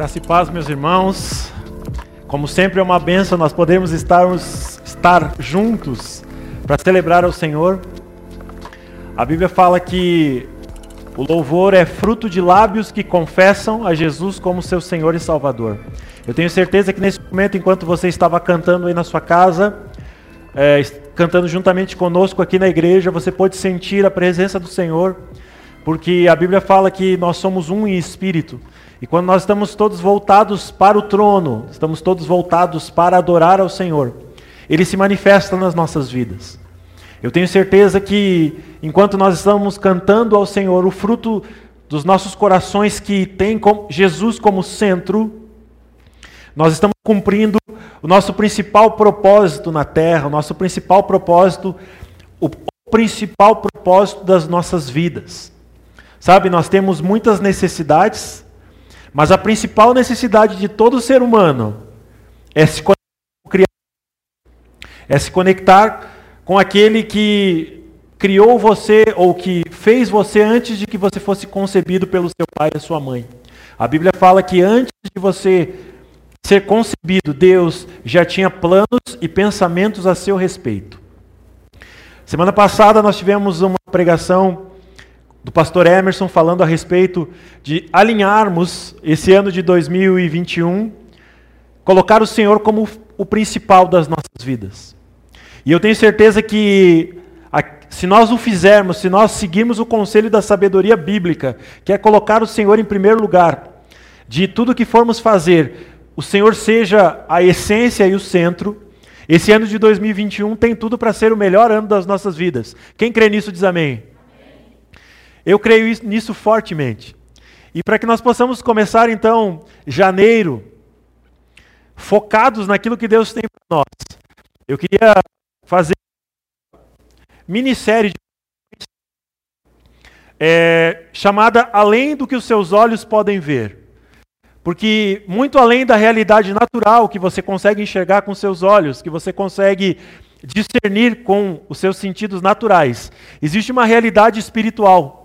Graça e paz, meus irmãos. Como sempre é uma benção nós podemos estarmos, estar juntos para celebrar ao Senhor. A Bíblia fala que o louvor é fruto de lábios que confessam a Jesus como seu Senhor e Salvador. Eu tenho certeza que nesse momento, enquanto você estava cantando aí na sua casa, é, cantando juntamente conosco aqui na igreja, você pode sentir a presença do Senhor, porque a Bíblia fala que nós somos um em espírito. E quando nós estamos todos voltados para o trono, estamos todos voltados para adorar ao Senhor, Ele se manifesta nas nossas vidas. Eu tenho certeza que enquanto nós estamos cantando ao Senhor, o fruto dos nossos corações que tem Jesus como centro, nós estamos cumprindo o nosso principal propósito na terra, o nosso principal propósito, o principal propósito das nossas vidas. Sabe, nós temos muitas necessidades, mas a principal necessidade de todo ser humano é se conectar com, é se conectar com aquele que criou você ou que fez você antes de que você fosse concebido pelo seu pai e sua mãe. A Bíblia fala que antes de você ser concebido, Deus já tinha planos e pensamentos a seu respeito. Semana passada nós tivemos uma pregação do pastor Emerson falando a respeito de alinharmos esse ano de 2021, colocar o Senhor como o principal das nossas vidas. E eu tenho certeza que se nós o fizermos, se nós seguirmos o conselho da sabedoria bíblica, que é colocar o Senhor em primeiro lugar, de tudo que formos fazer, o Senhor seja a essência e o centro, esse ano de 2021 tem tudo para ser o melhor ano das nossas vidas. Quem crê nisso diz amém. Eu creio nisso fortemente. E para que nós possamos começar então janeiro focados naquilo que Deus tem para nós, eu queria fazer minissérie de é, chamada Além do que os seus olhos podem ver. Porque muito além da realidade natural que você consegue enxergar com seus olhos, que você consegue discernir com os seus sentidos naturais, existe uma realidade espiritual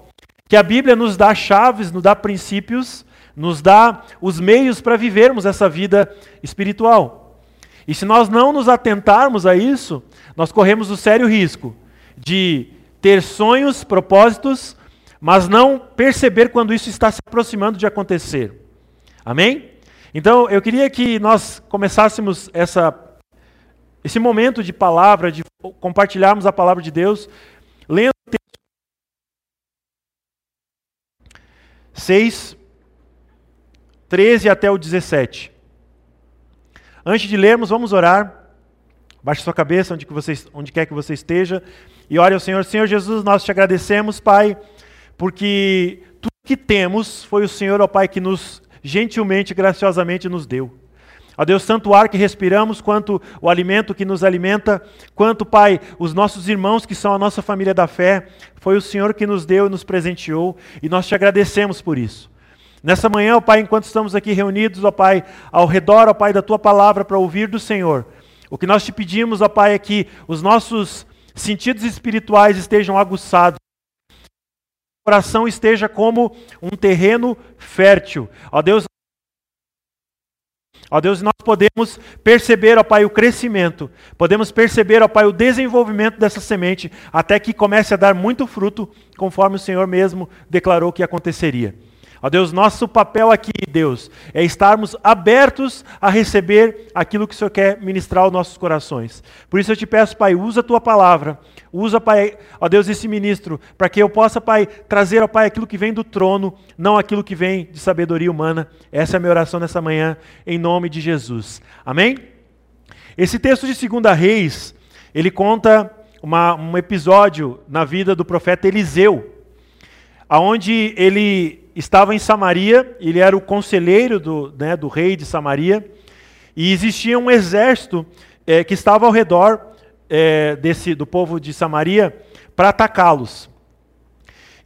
que a Bíblia nos dá chaves, nos dá princípios, nos dá os meios para vivermos essa vida espiritual. E se nós não nos atentarmos a isso, nós corremos o sério risco de ter sonhos, propósitos, mas não perceber quando isso está se aproximando de acontecer. Amém? Então, eu queria que nós começássemos essa, esse momento de palavra, de compartilharmos a palavra de Deus, lendo 6, 13 até o 17. Antes de lermos, vamos orar. Baixe sua cabeça onde, que você, onde quer que você esteja e ore ao Senhor. Senhor Jesus, nós te agradecemos, Pai, porque tudo que temos foi o Senhor, ó Pai, que nos gentilmente graciosamente nos deu. Ó Deus, tanto o ar que respiramos, quanto o alimento que nos alimenta, quanto, Pai, os nossos irmãos que são a nossa família da fé, foi o Senhor que nos deu e nos presenteou, e nós te agradecemos por isso. Nessa manhã, ó Pai, enquanto estamos aqui reunidos, ó Pai, ao redor, ó Pai, da tua palavra para ouvir do Senhor, o que nós te pedimos, ó Pai, é que os nossos sentidos espirituais estejam aguçados, o coração esteja como um terreno fértil. Ó Deus, Ó Deus, nós podemos perceber, ó Pai, o crescimento, podemos perceber, ó Pai, o desenvolvimento dessa semente, até que comece a dar muito fruto, conforme o Senhor mesmo declarou que aconteceria. Ó Deus, nosso papel aqui, Deus, é estarmos abertos a receber aquilo que o Senhor quer ministrar aos nossos corações. Por isso eu te peço, Pai, usa a tua palavra, usa, Pai, ó Deus, esse ministro, para que eu possa, Pai, trazer, ó Pai, aquilo que vem do trono, não aquilo que vem de sabedoria humana. Essa é a minha oração nessa manhã, em nome de Jesus. Amém? Esse texto de 2 Reis, ele conta uma, um episódio na vida do profeta Eliseu, aonde ele estava em Samaria, ele era o conselheiro do, né, do rei de Samaria, e existia um exército é, que estava ao redor é, desse, do povo de Samaria para atacá-los.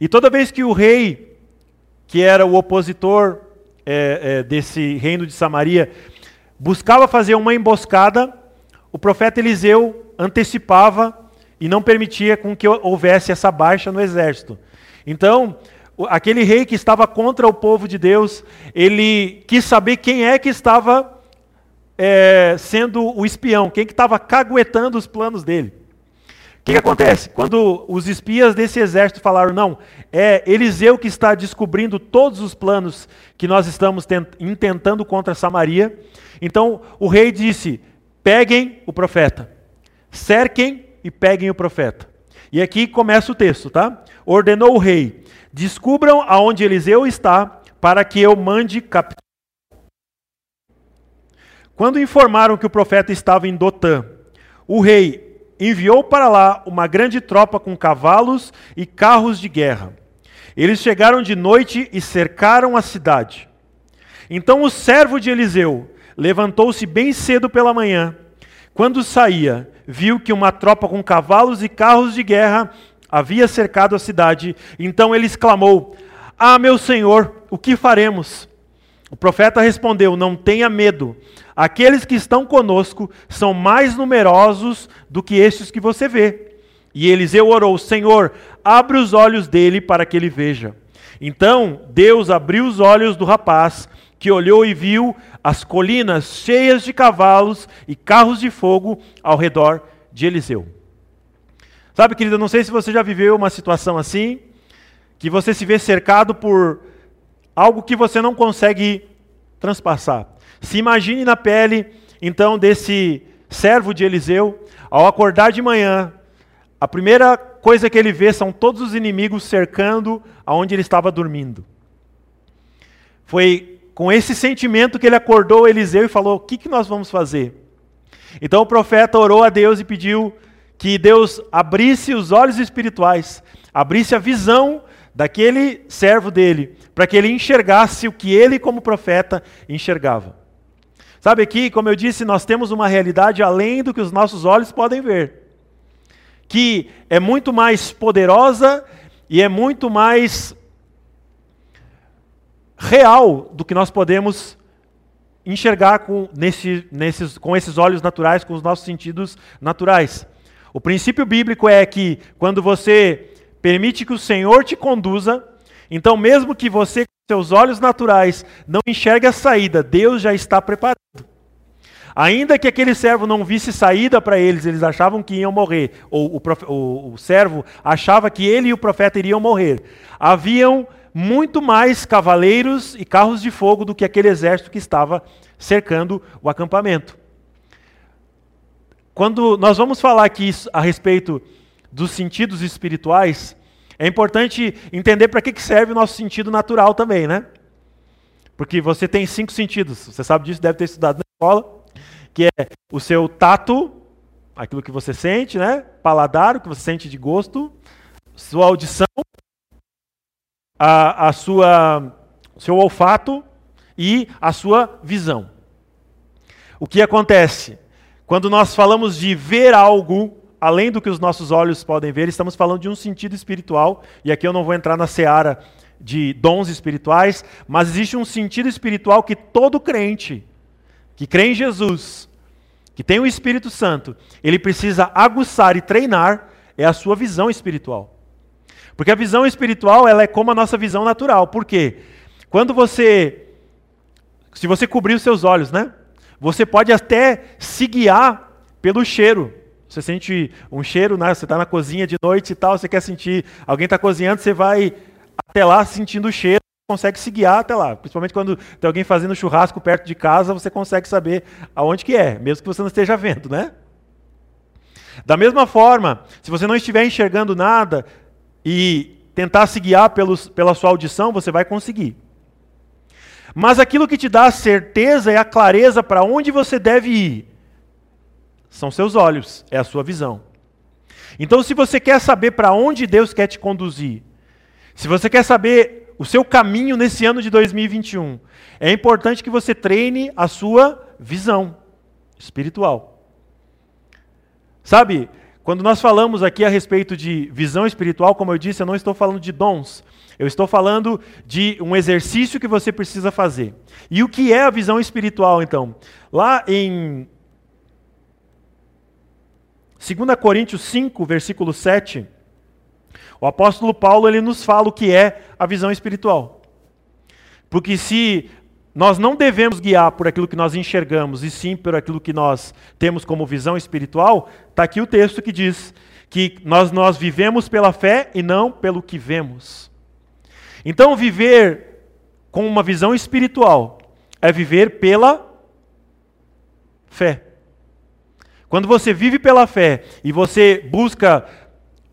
E toda vez que o rei, que era o opositor é, desse reino de Samaria, buscava fazer uma emboscada, o profeta Eliseu antecipava e não permitia com que houvesse essa baixa no exército. Então, aquele rei que estava contra o povo de Deus, ele quis saber quem é que estava é, sendo o espião, quem que estava caguetando os planos dele. O que, que, acontece? Quando os espias desse exército falaram, não, é Eliseu que está descobrindo todos os planos que nós estamos intentando contra Samaria, então o rei disse: peguem o profeta, cerquem e peguem o profeta. E aqui começa o texto, tá? Ordenou o rei: descubram aonde Eliseu está, para que eu mande capturar. Quando informaram que o profeta estava em Dotã, o rei enviou para lá uma grande tropa com cavalos e carros de guerra. Eles chegaram de noite e cercaram a cidade. Então o servo de Eliseu levantou-se bem cedo pela manhã. Quando saía, viu que uma tropa com cavalos e carros de guerra havia cercado a cidade. Então ele exclamou: Ah, meu senhor, o que faremos? O profeta respondeu: Não tenha medo. Aqueles que estão conosco são mais numerosos do que estes que você vê. E Eliseu orou: Senhor, abre os olhos dele para que ele veja. Então Deus abriu os olhos do rapaz, que olhou e viu as colinas cheias de cavalos e carros de fogo ao redor de Eliseu. Sabe, querido, não sei se você já viveu uma situação assim, que você se vê cercado por algo que você não consegue transpassar. Se imagine na pele, então, desse servo de Eliseu, ao acordar de manhã, a primeira coisa que ele vê são todos os inimigos cercando aonde ele estava dormindo. Foi com esse sentimento que ele acordou Eliseu e falou: O que, que nós vamos fazer? Então o profeta orou a Deus e pediu que Deus abrisse os olhos espirituais, abrisse a visão daquele servo dele, para que ele enxergasse o que ele, como profeta, enxergava. Sabe aqui, como eu disse, nós temos uma realidade além do que os nossos olhos podem ver, que é muito mais poderosa e é muito mais real do que nós podemos enxergar com, nesse, nesses, com esses olhos naturais, com os nossos sentidos naturais. O princípio bíblico é que quando você permite que o Senhor te conduza, então mesmo que você com seus olhos naturais não enxergue a saída, Deus já está preparado. Ainda que aquele servo não visse saída para eles, eles achavam que iam morrer, ou o, o, o servo achava que ele e o profeta iriam morrer. Haviam muito mais cavaleiros e carros de fogo do que aquele exército que estava cercando o acampamento. Quando nós vamos falar aqui a respeito dos sentidos espirituais, é importante entender para que serve o nosso sentido natural também, né? Porque você tem cinco sentidos, você sabe disso, deve ter estudado na escola, que é o seu tato, aquilo que você sente, né? Paladar, o que você sente de gosto, sua audição, a, a sua seu olfato e a sua visão. O que acontece? Quando nós falamos de ver algo além do que os nossos olhos podem ver, estamos falando de um sentido espiritual, e aqui eu não vou entrar na seara de dons espirituais, mas existe um sentido espiritual que todo crente que crê em Jesus, que tem o Espírito Santo, ele precisa aguçar e treinar é a sua visão espiritual. Porque a visão espiritual, ela é como a nossa visão natural. Por quê? Quando você se você cobrir os seus olhos, né? Você pode até se guiar pelo cheiro. Você sente um cheiro, né? Você está na cozinha de noite e tal, você quer sentir. Alguém está cozinhando, você vai até lá sentindo o cheiro, consegue se guiar até lá. Principalmente quando tem alguém fazendo churrasco perto de casa, você consegue saber aonde que é, mesmo que você não esteja vendo, né? Da mesma forma, se você não estiver enxergando nada e tentar se guiar pelos, pela sua audição, você vai conseguir. Mas aquilo que te dá a certeza é a clareza para onde você deve ir. São seus olhos, é a sua visão. Então, se você quer saber para onde Deus quer te conduzir, se você quer saber o seu caminho nesse ano de 2021, é importante que você treine a sua visão espiritual. Sabe, quando nós falamos aqui a respeito de visão espiritual, como eu disse, eu não estou falando de dons. Eu estou falando de um exercício que você precisa fazer. E o que é a visão espiritual, então? Lá em 2 Coríntios 5, versículo 7, O apóstolo Paulo ele nos fala o que é a visão espiritual. Porque se nós não devemos guiar por aquilo que nós enxergamos, e sim por aquilo que nós temos como visão espiritual, está aqui o texto que diz que nós, nós vivemos pela fé e não pelo que vemos. Então, viver com uma visão espiritual é viver pela fé. Quando você vive pela fé e você busca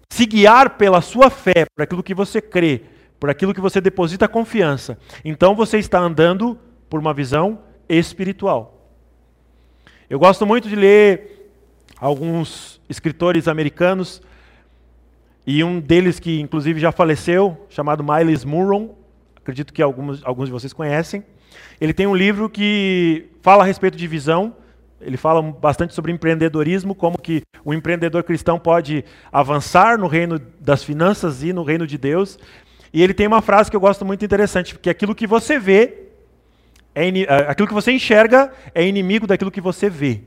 se guiar pela sua fé, por aquilo que você crê, por aquilo que você deposita confiança, então você está andando por uma visão espiritual. Eu gosto muito de ler alguns escritores americanos, e um deles que inclusive já faleceu, chamado Miles Murron, acredito que alguns, alguns de vocês conhecem. Ele tem um livro que fala a respeito de visão, ele fala bastante sobre empreendedorismo, como que o empreendedor cristão pode avançar no reino das finanças e no reino de Deus. E ele tem uma frase que eu gosto muito interessante, porque aquilo que você vê, é aquilo que você enxerga é inimigo daquilo que você vê.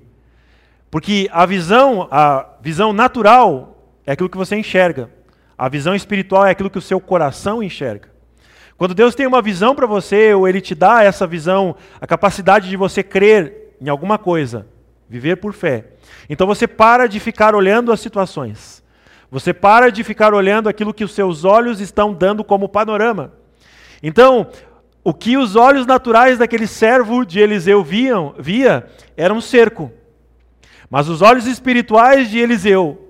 Porque a visão, a visão natural é aquilo que você enxerga. A visão espiritual é aquilo que o seu coração enxerga. Quando Deus tem uma visão para você, ou Ele te dá essa visão, a capacidade de você crer em alguma coisa, viver por fé. Então você para de ficar olhando as situações. Você para de ficar olhando aquilo que os seus olhos estão dando como panorama. Então, o que os olhos naturais daquele servo de Eliseu viam, via era um cerco. Mas os olhos espirituais de Eliseu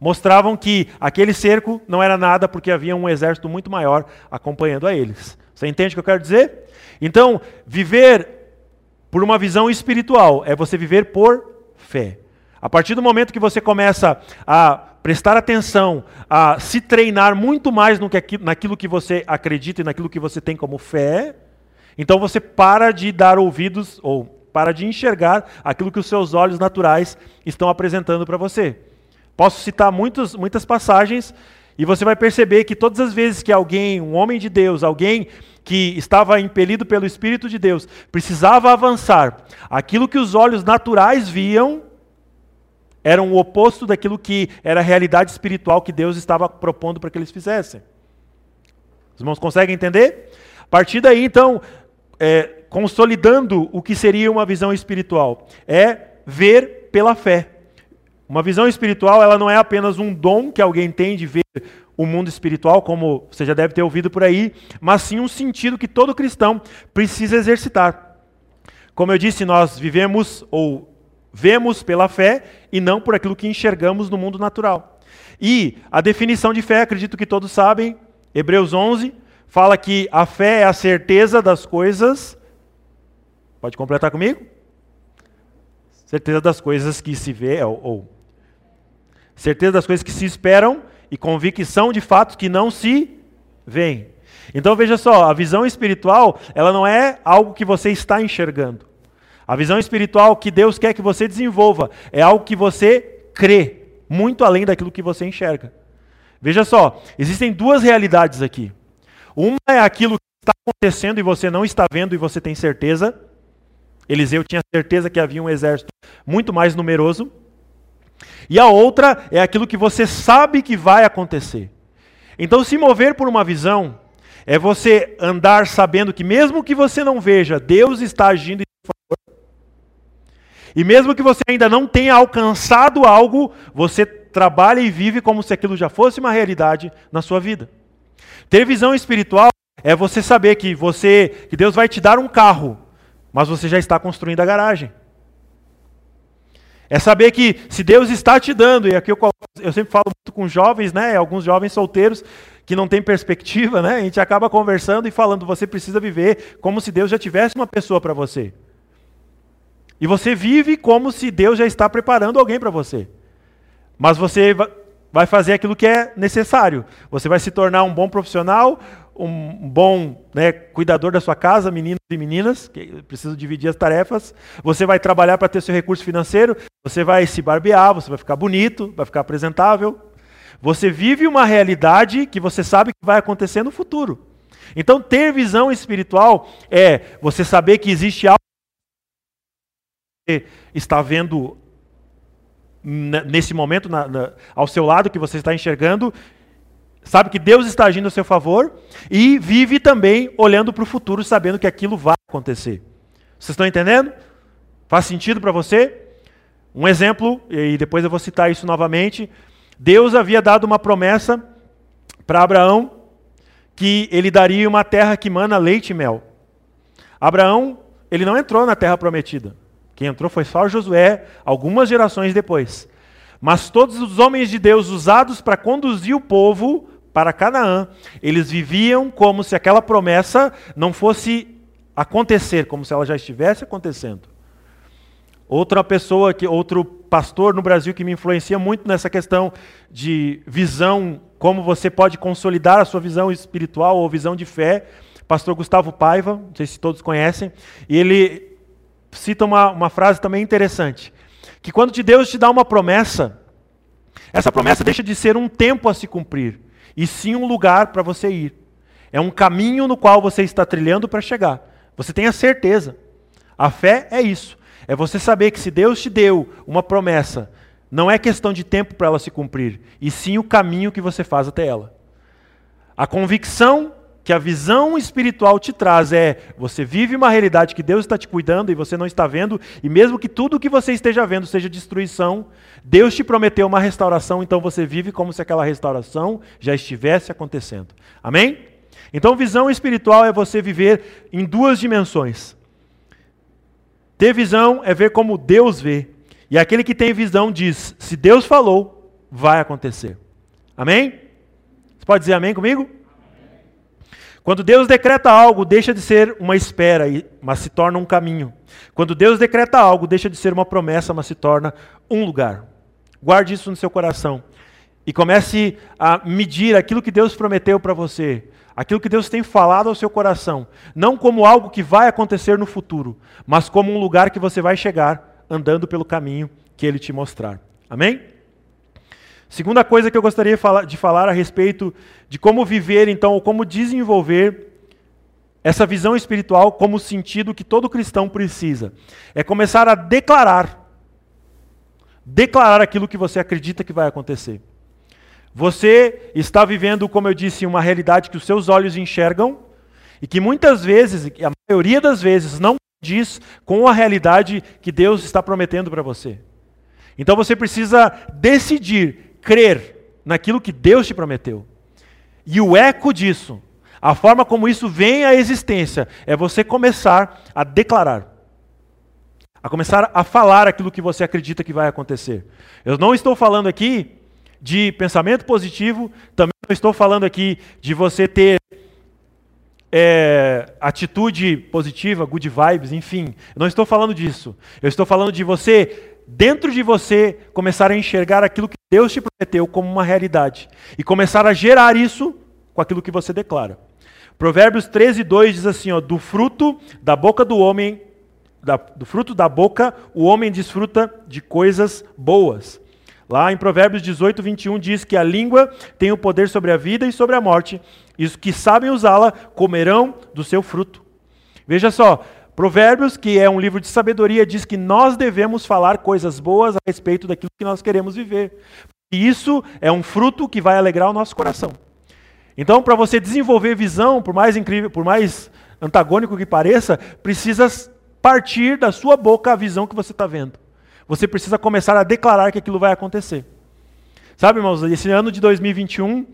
mostravam que aquele cerco não era nada porque havia um exército muito maior acompanhando a eles. Você entende o que eu quero dizer? Então, viver por uma visão espiritual, é você viver por fé. A partir do momento que você começa a prestar atenção, a se treinar muito mais no que, naquilo que você acredita e naquilo que você tem como fé, então você para de dar ouvidos ou para de enxergar aquilo que os seus olhos naturais estão apresentando para você. Posso citar muitos, muitas passagens e você vai perceber que todas as vezes que alguém, um homem de Deus, alguém que estava impelido pelo Espírito de Deus, precisava avançar. Aquilo que os olhos naturais viam era o oposto daquilo que era a realidade espiritual que Deus estava propondo para que eles fizessem. Os irmãos conseguem entender? A partir daí, então, é, consolidando o que seria uma visão espiritual, é ver pela fé. Uma visão espiritual, ela não é apenas um dom que alguém tem de ver o mundo espiritual, como você já deve ter ouvido por aí, mas sim um sentido que todo cristão precisa exercitar. Como eu disse, nós vivemos ou vemos pela fé e não por aquilo que enxergamos no mundo natural. E a definição de fé, acredito que todos sabem, Hebreus 11, fala que a fé é a certeza das coisas. Pode completar comigo? Certeza das coisas que se vê, ou, ou certeza das coisas que se esperam e convicção de fatos que não se veem. Então veja só, a visão espiritual, ela não é algo que você está enxergando. A visão espiritual que Deus quer que você desenvolva é algo que você crê, muito além daquilo que você enxerga. Veja só, existem duas realidades aqui. Uma é aquilo que está acontecendo e você não está vendo e você tem certeza. Eliseu tinha certeza que havia um exército muito mais numeroso. E a outra é aquilo que você sabe que vai acontecer. Então, se mover por uma visão é você andar sabendo que, mesmo que você não veja, Deus está agindo em favor. E mesmo que você ainda não tenha alcançado algo, você trabalha e vive como se aquilo já fosse uma realidade na sua vida. Ter visão espiritual é você saber que você, que Deus vai te dar um carro, mas você já está construindo a garagem. É saber que se Deus está te dando, e aqui eu, eu sempre falo muito com jovens, né, alguns jovens solteiros que não têm perspectiva, né, a gente acaba conversando e falando, você precisa viver como se Deus já tivesse uma pessoa para você. E você vive como se Deus já está preparando alguém para você. Mas você vai fazer aquilo que é necessário. Você vai se tornar um bom profissional, um bom né, cuidador da sua casa, meninos e meninas, que precisam dividir as tarefas. Você vai trabalhar para ter seu recurso financeiro, você vai se barbear, você vai ficar bonito, vai ficar apresentável. Você vive uma realidade que você sabe que vai acontecer no futuro. Então, ter visão espiritual é você saber que existe algo que você está vendo nesse momento na, na, ao seu lado, que você está enxergando, sabe que Deus está agindo a seu favor e vive também olhando para o futuro, sabendo que aquilo vai acontecer. Vocês estão entendendo? Faz sentido para você? Um exemplo, e depois eu vou citar isso novamente. Deus havia dado uma promessa para Abraão que ele daria uma terra que mana leite e mel. Abraão, ele não entrou na terra prometida. Quem entrou foi só Josué, algumas gerações depois. Mas todos os homens de Deus usados para conduzir o povo para Canaã, eles viviam como se aquela promessa não fosse acontecer, como se ela já estivesse acontecendo. Outra pessoa, que, outro pastor no Brasil que me influencia muito nessa questão de visão, como você pode consolidar a sua visão espiritual ou visão de fé, pastor Gustavo Paiva, não sei se todos conhecem, e ele cita uma, uma frase também interessante, que quando Deus te dá uma promessa, essa promessa deixa de ser um tempo a se cumprir, e sim um lugar para você ir. É um caminho no qual você está trilhando para chegar. Você tem a certeza. A fé é isso. É você saber que se Deus te deu uma promessa, não é questão de tempo para ela se cumprir, e sim o caminho que você faz até ela. A convicção que a visão espiritual te traz é: você vive uma realidade que Deus está te cuidando e você não está vendo, e mesmo que tudo o que você esteja vendo seja destruição, Deus te prometeu uma restauração, então você vive como se aquela restauração já estivesse acontecendo. Amém? Então, visão espiritual é você viver em duas dimensões. Ter visão é ver como Deus vê. E aquele que tem visão diz: se Deus falou, vai acontecer. Amém? Você pode dizer amém comigo? Quando Deus decreta algo, deixa de ser uma espera, mas se torna um caminho. Quando Deus decreta algo, deixa de ser uma promessa, mas se torna um lugar. Guarde isso no seu coração. E comece a medir aquilo que Deus prometeu para você, aquilo que Deus tem falado ao seu coração, não como algo que vai acontecer no futuro, mas como um lugar que você vai chegar andando pelo caminho que Ele te mostrar. Amém? Segunda coisa que eu gostaria de falar a respeito de como viver, então, ou como desenvolver essa visão espiritual como sentido que todo cristão precisa, é começar a declarar. Declarar aquilo que você acredita que vai acontecer. Você está vivendo, como eu disse, uma realidade que os seus olhos enxergam e que muitas vezes, a maioria das vezes, não diz com a realidade que Deus está prometendo para você. Então você precisa decidir crer naquilo que Deus te prometeu. E o eco disso, a forma como isso vem à existência, é você começar a declarar. A começar a falar aquilo que você acredita que vai acontecer. Eu não estou falando aqui de pensamento positivo, também não estou falando aqui de você ter é, atitude positiva, good vibes, enfim. Não estou falando disso. Eu estou falando de você dentro de você começar a enxergar aquilo que Deus te prometeu como uma realidade e começar a gerar isso com aquilo que você declara. Provérbios 13, 2 diz assim: ó, do fruto da boca do homem, da, do fruto da boca, o homem desfruta de coisas boas. Lá em Provérbios 18, 21 diz que a língua tem o poder sobre a vida e sobre a morte, e os que sabem usá-la comerão do seu fruto. Veja só, Provérbios, que é um livro de sabedoria, diz que nós devemos falar coisas boas a respeito daquilo que nós queremos viver. E isso é um fruto que vai alegrar o nosso coração. Então, para você desenvolver visão, por mais incrível, por mais antagônico que pareça, precisa partir da sua boca a visão que você está vendo. Você precisa começar a declarar que aquilo vai acontecer. Sabe, irmãos, esse ano de 2021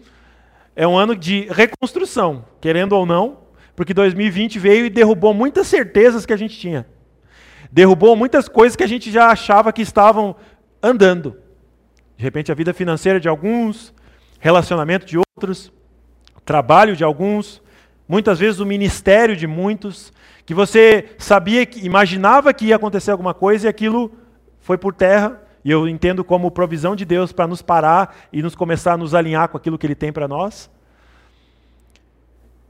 é um ano de reconstrução, querendo ou não, porque 2020 veio e derrubou muitas certezas que a gente tinha. Derrubou muitas coisas que a gente já achava que estavam andando. De repente, a vida financeira de alguns, relacionamento de outros, trabalho de alguns, muitas vezes o ministério de muitos, que você sabia, que imaginava que ia acontecer alguma coisa e aquilo foi por terra. E eu entendo como provisão de Deus para nos parar e nos começar a nos alinhar com aquilo que Ele tem para nós.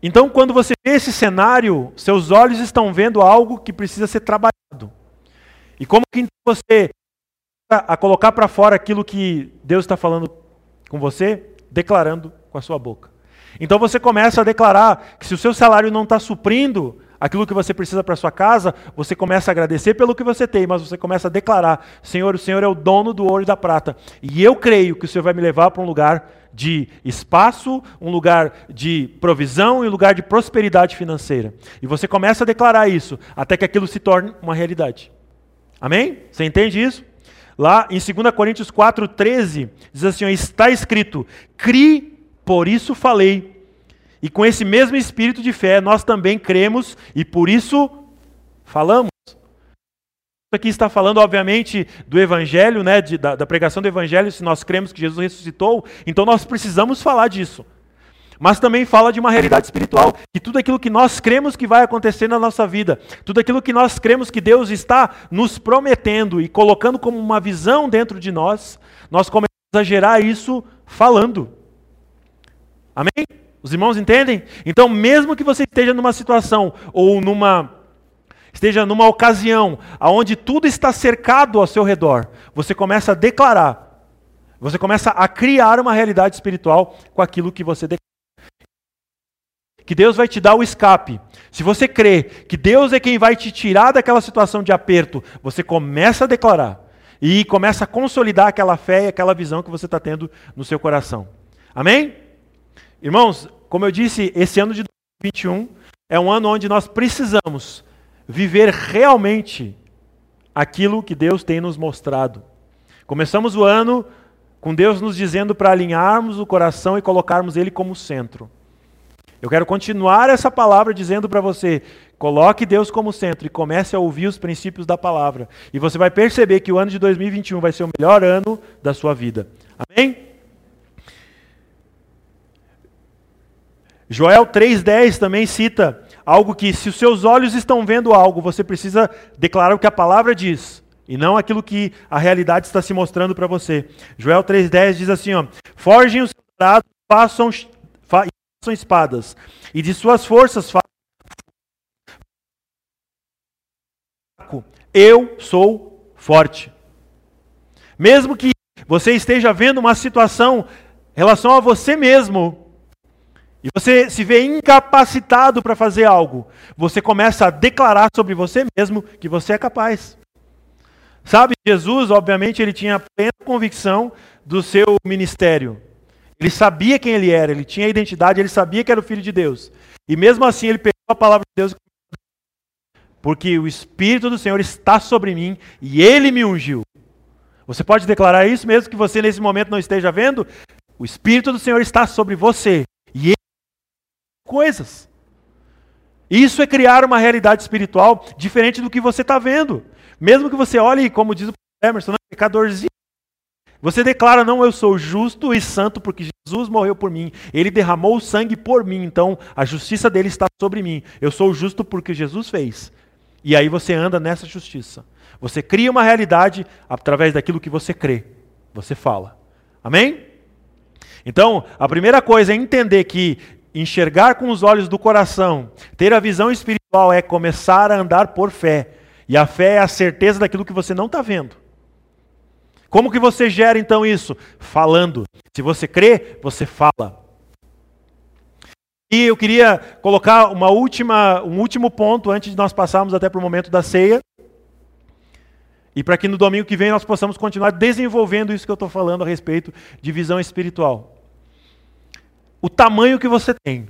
Então, quando você vê esse cenário, seus olhos estão vendo algo que precisa ser trabalhado. E como que então você a colocar para fora aquilo que Deus está falando com você, declarando com a sua boca. Então você começa a declarar que se o seu salário não está suprindo aquilo que você precisa para sua casa, você começa a agradecer pelo que você tem, mas você começa a declarar: Senhor, o Senhor é o dono do ouro e da prata, e eu creio que o Senhor vai me levar para um lugar de espaço, um lugar de provisão e um lugar de prosperidade financeira. E você começa a declarar isso até que aquilo se torne uma realidade. Amém? Você entende isso? Lá em 2 Coríntios 4,13, diz assim: está escrito: Cri, por isso falei. E com esse mesmo espírito de fé, nós também cremos e por isso falamos. Aqui está falando, obviamente, do Evangelho, né, de, da, da pregação do Evangelho. Se nós cremos que Jesus ressuscitou, então nós precisamos falar disso. Mas também fala de uma realidade espiritual, que tudo aquilo que nós cremos que vai acontecer na nossa vida, tudo aquilo que nós cremos que Deus está nos prometendo e colocando como uma visão dentro de nós, nós começamos a gerar isso falando. Amém? Os irmãos entendem? Então, mesmo que você esteja numa situação ou numa esteja numa ocasião aonde tudo está cercado ao seu redor, você começa a declarar, você começa a criar uma realidade espiritual com aquilo que você declara. Que Deus vai te dar o escape. Se você crê que Deus é quem vai te tirar daquela situação de aperto, você começa a declarar e começa a consolidar aquela fé e aquela visão que você está tendo no seu coração. Amém? Irmãos, como eu disse, esse ano de 2021 é um ano onde nós precisamos viver realmente aquilo que Deus tem nos mostrado. Começamos o ano com Deus nos dizendo para alinharmos o coração e colocarmos Ele como centro. Eu quero continuar essa palavra dizendo para você: coloque Deus como centro e comece a ouvir os princípios da palavra. E você vai perceber que o ano de 2021 vai ser o melhor ano da sua vida. Amém? Joel 3,10 também cita algo que, se os seus olhos estão vendo algo, você precisa declarar o que a palavra diz, e não aquilo que a realidade está se mostrando para você. Joel 3,10 diz assim: ó, Forgem os soldados, façam, fa, façam espadas, e de suas forças façam. Eu sou forte. Mesmo que você esteja vendo uma situação em relação a você mesmo, e você se vê incapacitado para fazer algo, você começa a declarar sobre você mesmo que você é capaz. Sabe, Jesus, obviamente, ele tinha plena convicção do seu ministério. Ele sabia quem ele era, ele tinha identidade, ele sabia que era o filho de Deus. E mesmo assim, ele pegou a palavra de Deus porque o Espírito do Senhor está sobre mim e ele me ungiu. Você pode declarar isso mesmo que você nesse momento não esteja vendo? O Espírito do Senhor está sobre você coisas. Isso é criar uma realidade espiritual diferente do que você está vendo. Mesmo que você olhe, como diz o Emerson, não, pecadorzinho. Você declara, não, eu sou justo e santo porque Jesus morreu por mim. Ele derramou o sangue por mim, então a justiça dele está sobre mim. Eu sou justo porque Jesus fez. E aí você anda nessa justiça. Você cria uma realidade através daquilo que você crê. Você fala. Amém? Então, a primeira coisa é entender que enxergar com os olhos do coração, ter a visão espiritual é começar a andar por fé. E a fé é a certeza daquilo que você não está vendo. Como que você gera então isso? Falando. Se você crê, você fala. E eu queria colocar uma última, um último ponto antes de nós passarmos até para o momento da ceia. E para que no domingo que vem nós possamos continuar desenvolvendo isso que eu estou falando a respeito de visão espiritual o tamanho que você tem.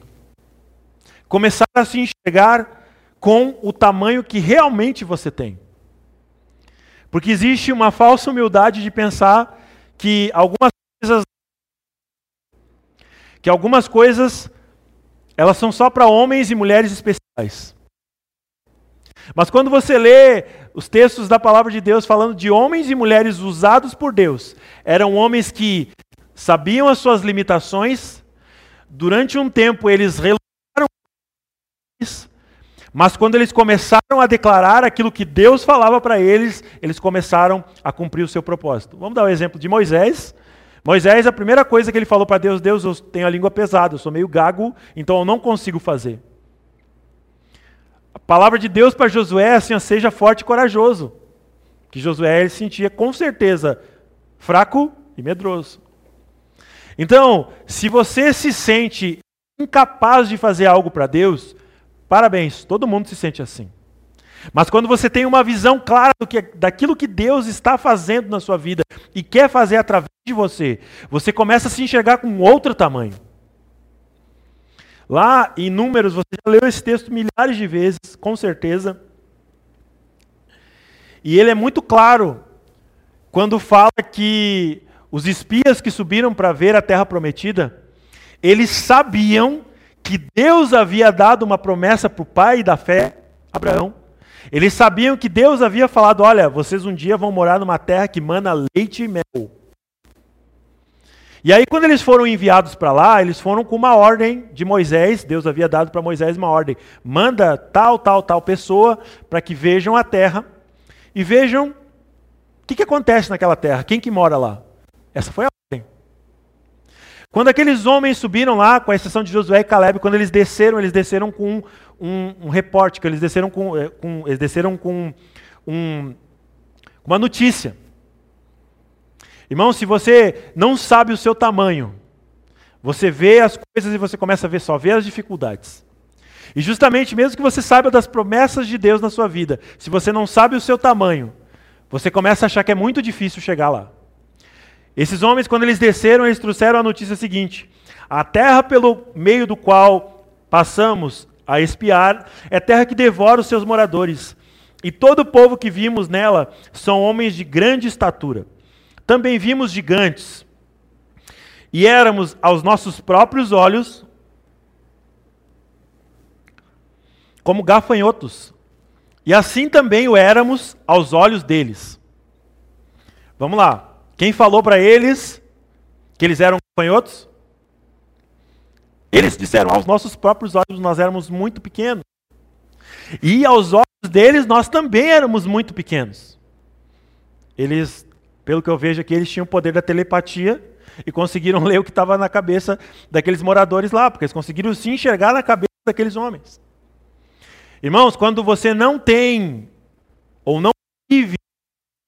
Começar a se enxergar com o tamanho que realmente você tem. Porque existe uma falsa humildade de pensar que algumas coisas que algumas coisas elas são só para homens e mulheres especiais. Mas quando você lê os textos da palavra de Deus falando de homens e mulheres usados por Deus, eram homens que sabiam as suas limitações, Durante um tempo eles relutaram, mas quando eles começaram a declarar aquilo que Deus falava para eles, eles começaram a cumprir o seu propósito. Vamos dar o um exemplo de Moisés. Moisés, a primeira coisa que ele falou para Deus, Deus, eu tenho a língua pesada, eu sou meio gago, então eu não consigo fazer. A palavra de Deus para Josué é assim, seja forte e corajoso. Que Josué ele sentia com certeza fraco e medroso. Então, se você se sente incapaz de fazer algo para Deus, Parabéns, todo mundo se sente assim. Mas quando você tem uma visão clara que, daquilo que Deus está fazendo na sua vida e quer fazer através de você, você começa a se enxergar com outro tamanho. Lá em Números, você já leu esse texto milhares de vezes, com certeza. E ele é muito claro quando fala que os espias que subiram para ver a terra prometida, eles sabiam que Deus havia dado uma promessa para o pai da fé, Abraão. Eles sabiam que Deus havia falado: olha, vocês um dia vão morar numa terra que mana leite e mel. E aí, quando eles foram enviados para lá, eles foram com uma ordem de Moisés. Deus havia dado para Moisés uma ordem: manda tal, tal, tal pessoa para que vejam a terra e vejam o que, que acontece naquela terra, quem que mora lá. Essa foi a ordem. Quando aqueles homens subiram lá, com a exceção de Josué e Caleb, quando eles desceram, eles desceram com um, um repórter, eles desceram com, eh, com, eles desceram com um, uma notícia. Irmão, se você não sabe o seu tamanho, você vê as coisas e você começa a ver só, ver as dificuldades. E justamente, mesmo que você saiba das promessas de Deus na sua vida, se você não sabe o seu tamanho, você começa a achar que é muito difícil chegar lá. Esses homens, quando eles desceram, eles trouxeram a notícia seguinte: a terra pelo meio do qual passamos a espiar é terra que devora os seus moradores. E todo o povo que vimos nela são homens de grande estatura. Também vimos gigantes. E éramos aos nossos próprios olhos como gafanhotos. E assim também o éramos aos olhos deles. Vamos lá. Quem falou para eles que eles eram gafanhotos? Eles disseram, aos nossos próprios olhos nós éramos muito pequenos. E aos olhos deles nós também éramos muito pequenos. Eles, pelo que eu vejo aqui, eles tinham o poder da telepatia e conseguiram ler o que estava na cabeça daqueles moradores lá, porque eles conseguiram se enxergar na cabeça daqueles homens. Irmãos, quando você não tem ou não vive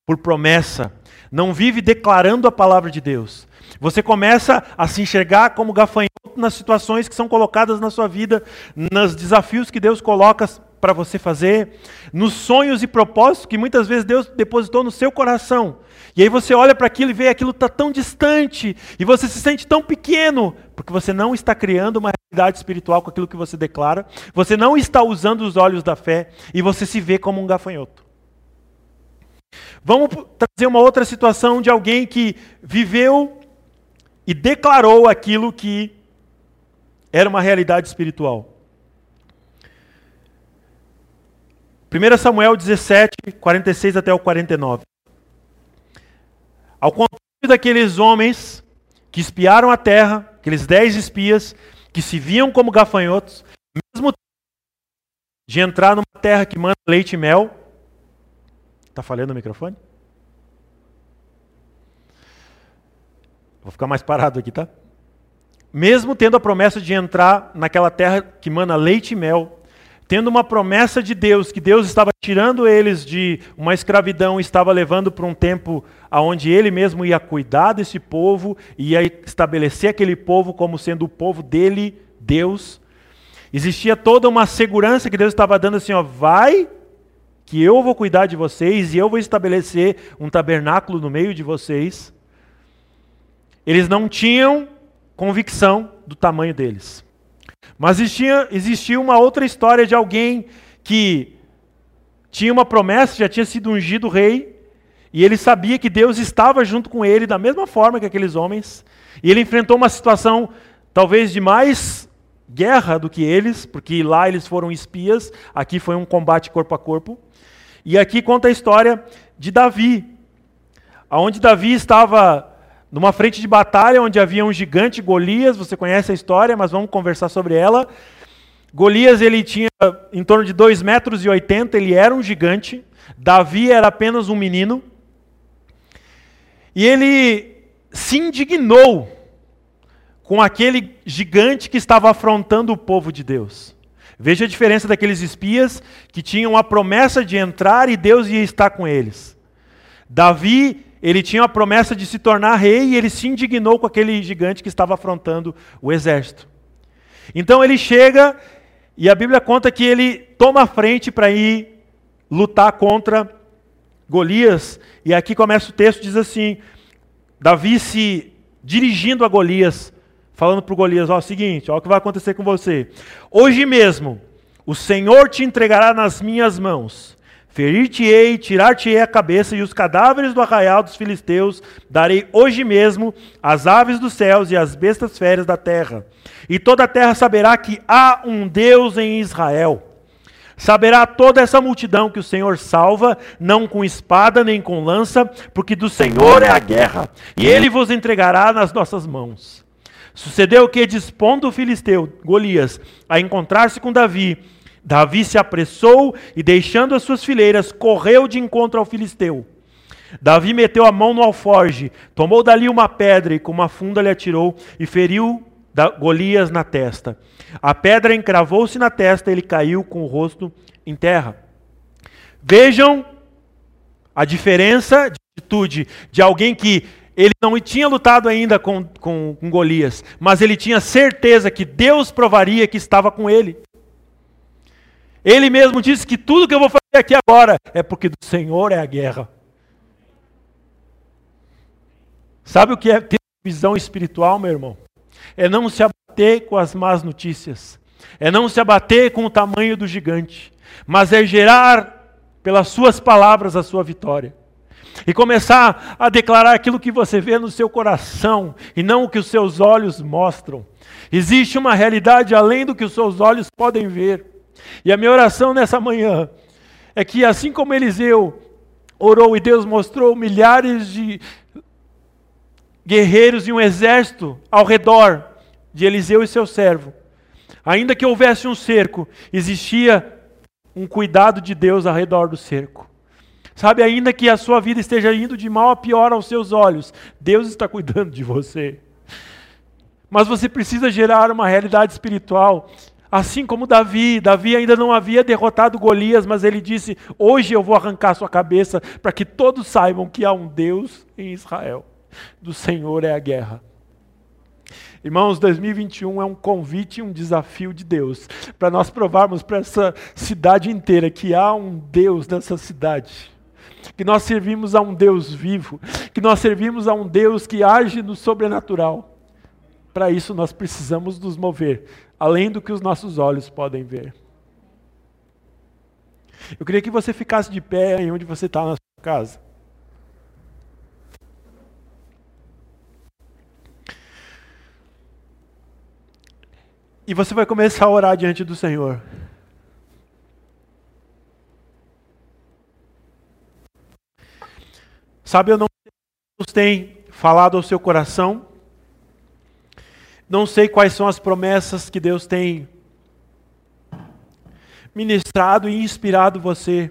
por promessa, não vive declarando a palavra de Deus, você começa a se enxergar como gafanhoto nas situações que são colocadas na sua vida, nos desafios que Deus coloca para você fazer, nos sonhos e propósitos que muitas vezes Deus depositou no seu coração. E aí você olha para aquilo e vê aquilo está tão distante, e você se sente tão pequeno, porque você não está criando uma realidade espiritual com aquilo que você declara, você não está usando os olhos da fé, e você se vê como um gafanhoto. Vamos trazer uma outra situação de alguém que viveu e declarou aquilo que era uma realidade espiritual. 1 Samuel 17, 46 até o 49. Ao contrário daqueles homens que espiaram a terra, aqueles dez espias, que se viam como gafanhotos, mesmo de entrar numa terra que manda leite e mel. Está falhando o microfone? Vou ficar mais parado aqui, tá? Mesmo tendo a promessa de entrar naquela terra que mana leite e mel, tendo uma promessa de Deus, que Deus estava tirando eles de uma escravidão, estava levando para um tempo onde Ele mesmo ia cuidar desse povo, ia estabelecer aquele povo como sendo o povo dele, Deus. Existia toda uma segurança que Deus estava dando assim, ó, vai que eu vou cuidar de vocês e eu vou estabelecer um tabernáculo no meio de vocês. Eles não tinham convicção do tamanho deles. Mas existia, existia uma outra história de alguém que tinha uma promessa, já tinha sido ungido rei, e ele sabia que Deus estava junto com ele da mesma forma que aqueles homens, e ele enfrentou uma situação talvez de mais guerra do que eles, porque lá eles foram espias, aqui foi um combate corpo a corpo. E aqui conta a história de Davi, aonde Davi estava numa frente de batalha onde havia um gigante Golias, você conhece a história, mas vamos conversar sobre ela. Golias ele tinha em torno de 2,80 metros e 80, ele era um gigante. Davi era apenas um menino. E ele se indignou com aquele gigante que estava afrontando o povo de Deus. Veja a diferença daqueles espias que tinham a promessa de entrar e Deus ia estar com eles. Davi ele tinha a promessa de se tornar rei e ele se indignou com aquele gigante que estava afrontando o exército. Então ele chega E a Bíblia conta que ele toma a frente para ir lutar contra Golias. E aqui começa o texto, diz assim: Davi se dirigindo a Golias, falando para o Golias: Ó, seguinte, ó, o que vai acontecer com você. Hoje mesmo, o Senhor te entregará nas minhas mãos. Ferir-te-ei, tirar-te-ei a cabeça, e os cadáveres do arraial dos filisteus darei hoje mesmo às aves dos céus e às bestas férias da terra. E toda a terra saberá que há um Deus em Israel. Saberá toda essa multidão que o Senhor salva, não com espada nem com lança, porque do Senhor é a guerra, e ele vos entregará nas nossas mãos. Sucedeu que, dispondo o filisteu, Golias, a encontrar-se com Davi, Davi se apressou e, deixando as suas fileiras, correu de encontro ao filisteu. Davi meteu a mão no alforge, tomou dali uma pedra e com uma funda lhe atirou e feriu Golias na testa. A pedra encravou-se na testa, e ele caiu com o rosto em terra. Vejam a diferença de atitude de alguém que ele não tinha lutado ainda com, com, com Golias, mas ele tinha certeza que Deus provaria que estava com ele. Ele mesmo disse que tudo que eu vou fazer aqui agora é porque do Senhor é a guerra. Sabe o que é ter visão espiritual, meu irmão? É não se abater com as más notícias, é não se abater com o tamanho do gigante, mas é gerar pelas suas palavras a sua vitória. E começar a declarar aquilo que você vê no seu coração e não o que os seus olhos mostram. Existe uma realidade além do que os seus olhos podem ver. E a minha oração nessa manhã é que, assim como Eliseu orou e Deus mostrou milhares de guerreiros e um exército ao redor de Eliseu e seu servo. Ainda que houvesse um cerco, existia um cuidado de Deus ao redor do cerco. Sabe, ainda que a sua vida esteja indo de mal a pior aos seus olhos, Deus está cuidando de você. Mas você precisa gerar uma realidade espiritual, assim como Davi. Davi ainda não havia derrotado Golias, mas ele disse: Hoje eu vou arrancar sua cabeça para que todos saibam que há um Deus em Israel. Do Senhor é a guerra. Irmãos, 2021 é um convite e um desafio de Deus para nós provarmos para essa cidade inteira que há um Deus nessa cidade. Que nós servimos a um Deus vivo, que nós servimos a um Deus que age no sobrenatural. Para isso nós precisamos nos mover além do que os nossos olhos podem ver. Eu queria que você ficasse de pé aí onde você está na sua casa. E você vai começar a orar diante do Senhor. Sabe, eu não sei se Deus tem falado ao seu coração. Não sei quais são as promessas que Deus tem ministrado e inspirado você.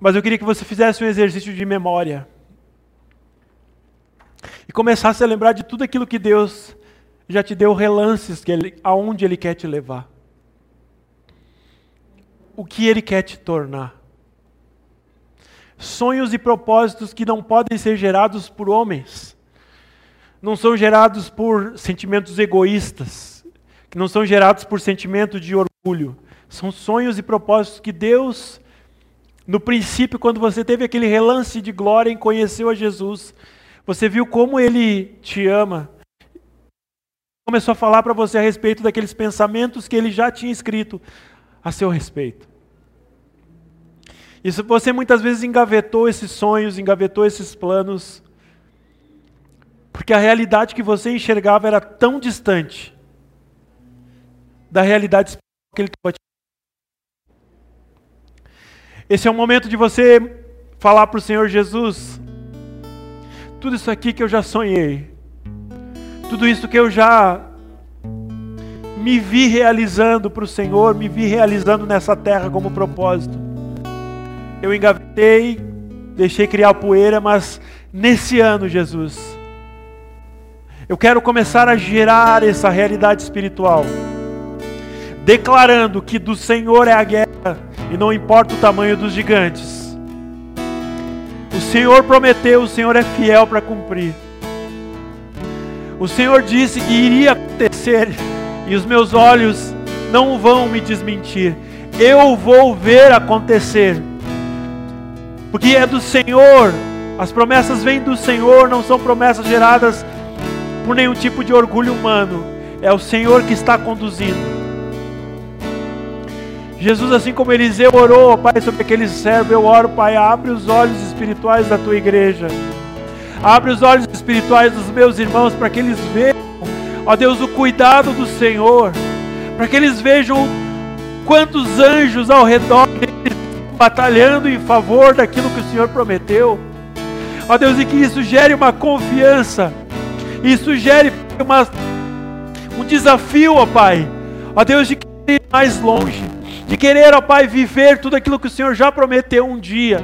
Mas eu queria que você fizesse um exercício de memória e começasse a lembrar de tudo aquilo que Deus já te deu relances que ele, aonde Ele quer te levar. O que Ele quer te tornar. Sonhos e propósitos que não podem ser gerados por homens, não são gerados por sentimentos egoístas, que não são gerados por sentimento de orgulho. São sonhos e propósitos que Deus, no princípio, quando você teve aquele relance de glória em conheceu a Jesus, você viu como ele te ama. Começou a falar para você a respeito daqueles pensamentos que ele já tinha escrito a seu respeito. Isso você muitas vezes engavetou esses sonhos, engavetou esses planos, porque a realidade que você enxergava era tão distante da realidade que ele estava te Esse é o momento de você falar para o Senhor Jesus: tudo isso aqui que eu já sonhei, tudo isso que eu já me vi realizando para o Senhor, me vi realizando nessa terra como propósito. Eu engavetei, deixei criar poeira, mas nesse ano, Jesus, eu quero começar a gerar essa realidade espiritual, declarando que do Senhor é a guerra e não importa o tamanho dos gigantes o Senhor prometeu, o Senhor é fiel para cumprir. O Senhor disse que iria acontecer e os meus olhos não vão me desmentir. Eu vou ver acontecer, porque é do Senhor, as promessas vêm do Senhor, não são promessas geradas por nenhum tipo de orgulho humano, é o Senhor que está conduzindo. Jesus, assim como Eliseu orou, Pai, sobre aquele servo, eu oro, Pai, abre os olhos espirituais da tua igreja. Abre os olhos espirituais dos meus irmãos para que eles vejam, ó Deus, o cuidado do Senhor, para que eles vejam quantos anjos ao redor batalhando em favor daquilo que o Senhor prometeu. Ó Deus, e que isso gere uma confiança, isso gere uma, um desafio, ó Pai, ó Deus, de ir mais longe de querer, ó Pai, viver tudo aquilo que o Senhor já prometeu um dia.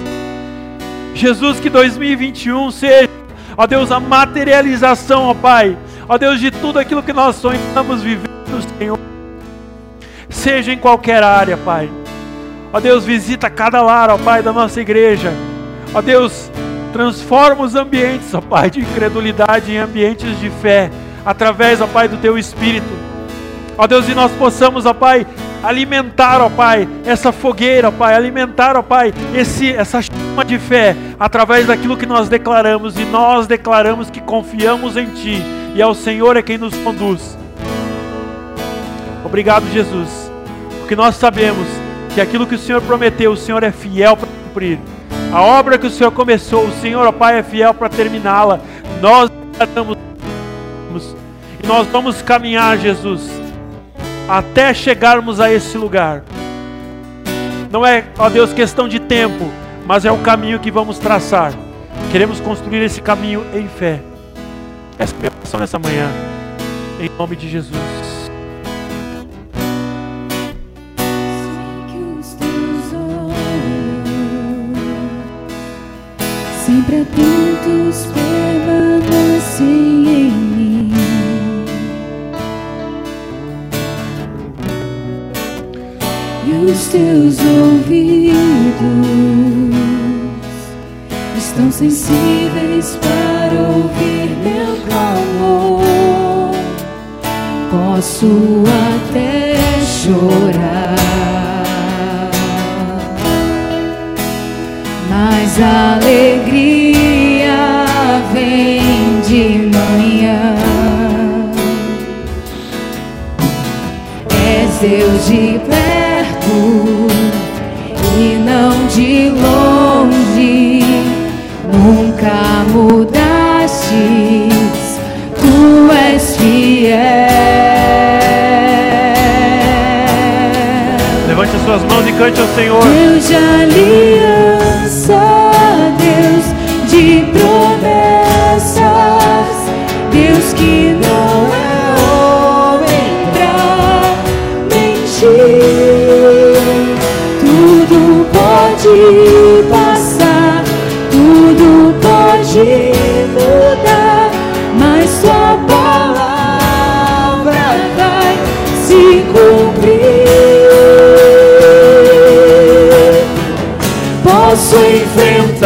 Jesus, que 2021 seja, ó Deus, a materialização, ó Pai, ó Deus, de tudo aquilo que nós sonhamos viver no Senhor, seja em qualquer área, Pai. Ó Deus, visita cada lar, ó Pai, da nossa igreja. Ó Deus, transforma os ambientes, ó Pai, de incredulidade em ambientes de fé, através, ó Pai, do Teu Espírito. Ó Deus, e nós possamos, ó Pai, alimentar, ó Pai, essa fogueira, ó Pai, alimentar, ó Pai, esse, essa chama de fé através daquilo que nós declaramos e nós declaramos que confiamos em Ti e é o Senhor é quem nos conduz. Obrigado, Jesus, porque nós sabemos que aquilo que o Senhor prometeu, o Senhor é fiel para cumprir. A obra que o Senhor começou, o Senhor, ó Pai, é fiel para terminá-la. Nós declaramos e nós vamos caminhar, Jesus até chegarmos a esse lugar. Não é, ó Deus, questão de tempo, mas é o caminho que vamos traçar. Queremos construir esse caminho em fé. Essa é a minha oração nessa manhã, em nome de Jesus. Sempre atentos permanecem em mim. os teus ouvidos estão sensíveis para ouvir meu clamor. Posso até chorar, mas a suas mãos e cante ao Senhor. Deus de aliança, Deus de promessas,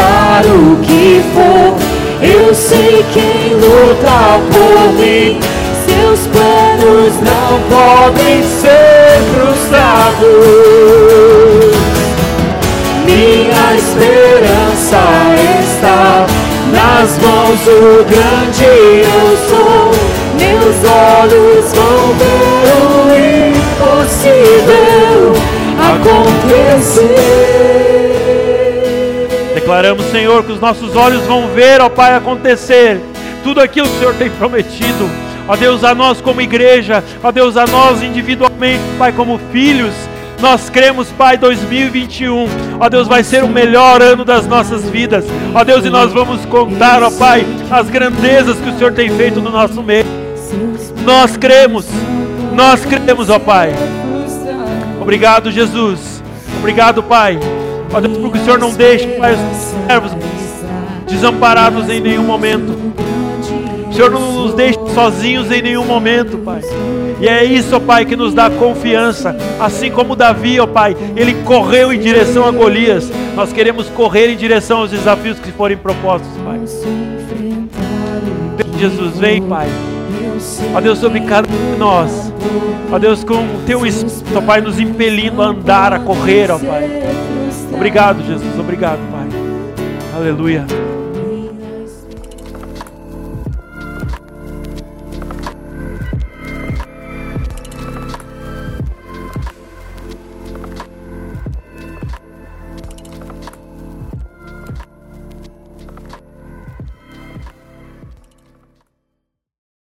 o que for, eu sei quem luta por mim. Seus planos não podem ser frustrados minha esperança está nas mãos do grande eu sou. Meus olhos vão ver o impossível acontecer. Declaramos, Senhor, que os nossos olhos vão ver, ó Pai, acontecer tudo aquilo que o Senhor tem prometido. Ó Deus, a nós como igreja, ó Deus, a nós individualmente, Pai, como filhos, nós cremos, Pai, 2021, ó Deus, vai ser o melhor ano das nossas vidas. Ó Deus, e nós vamos contar, ó Pai, as grandezas que o Senhor tem feito no nosso meio. Nós cremos, nós cremos, ó Pai. Obrigado, Jesus. Obrigado, Pai. Ó Deus, porque o Senhor não deixa, Pai, os servos desamparados em nenhum momento. O Senhor não nos deixa sozinhos em nenhum momento, Pai. E é isso, ó Pai, que nos dá confiança. Assim como Davi, ó Pai, ele correu em direção a Golias. Nós queremos correr em direção aos desafios que forem propostos, Pai. Jesus, vem, Pai. Ó Deus, sobre cada um de nós. Ó Deus, com o teu Espírito, ó Pai, nos impelindo a andar, a correr, ó Pai. Obrigado, Jesus. Obrigado, Pai. Aleluia.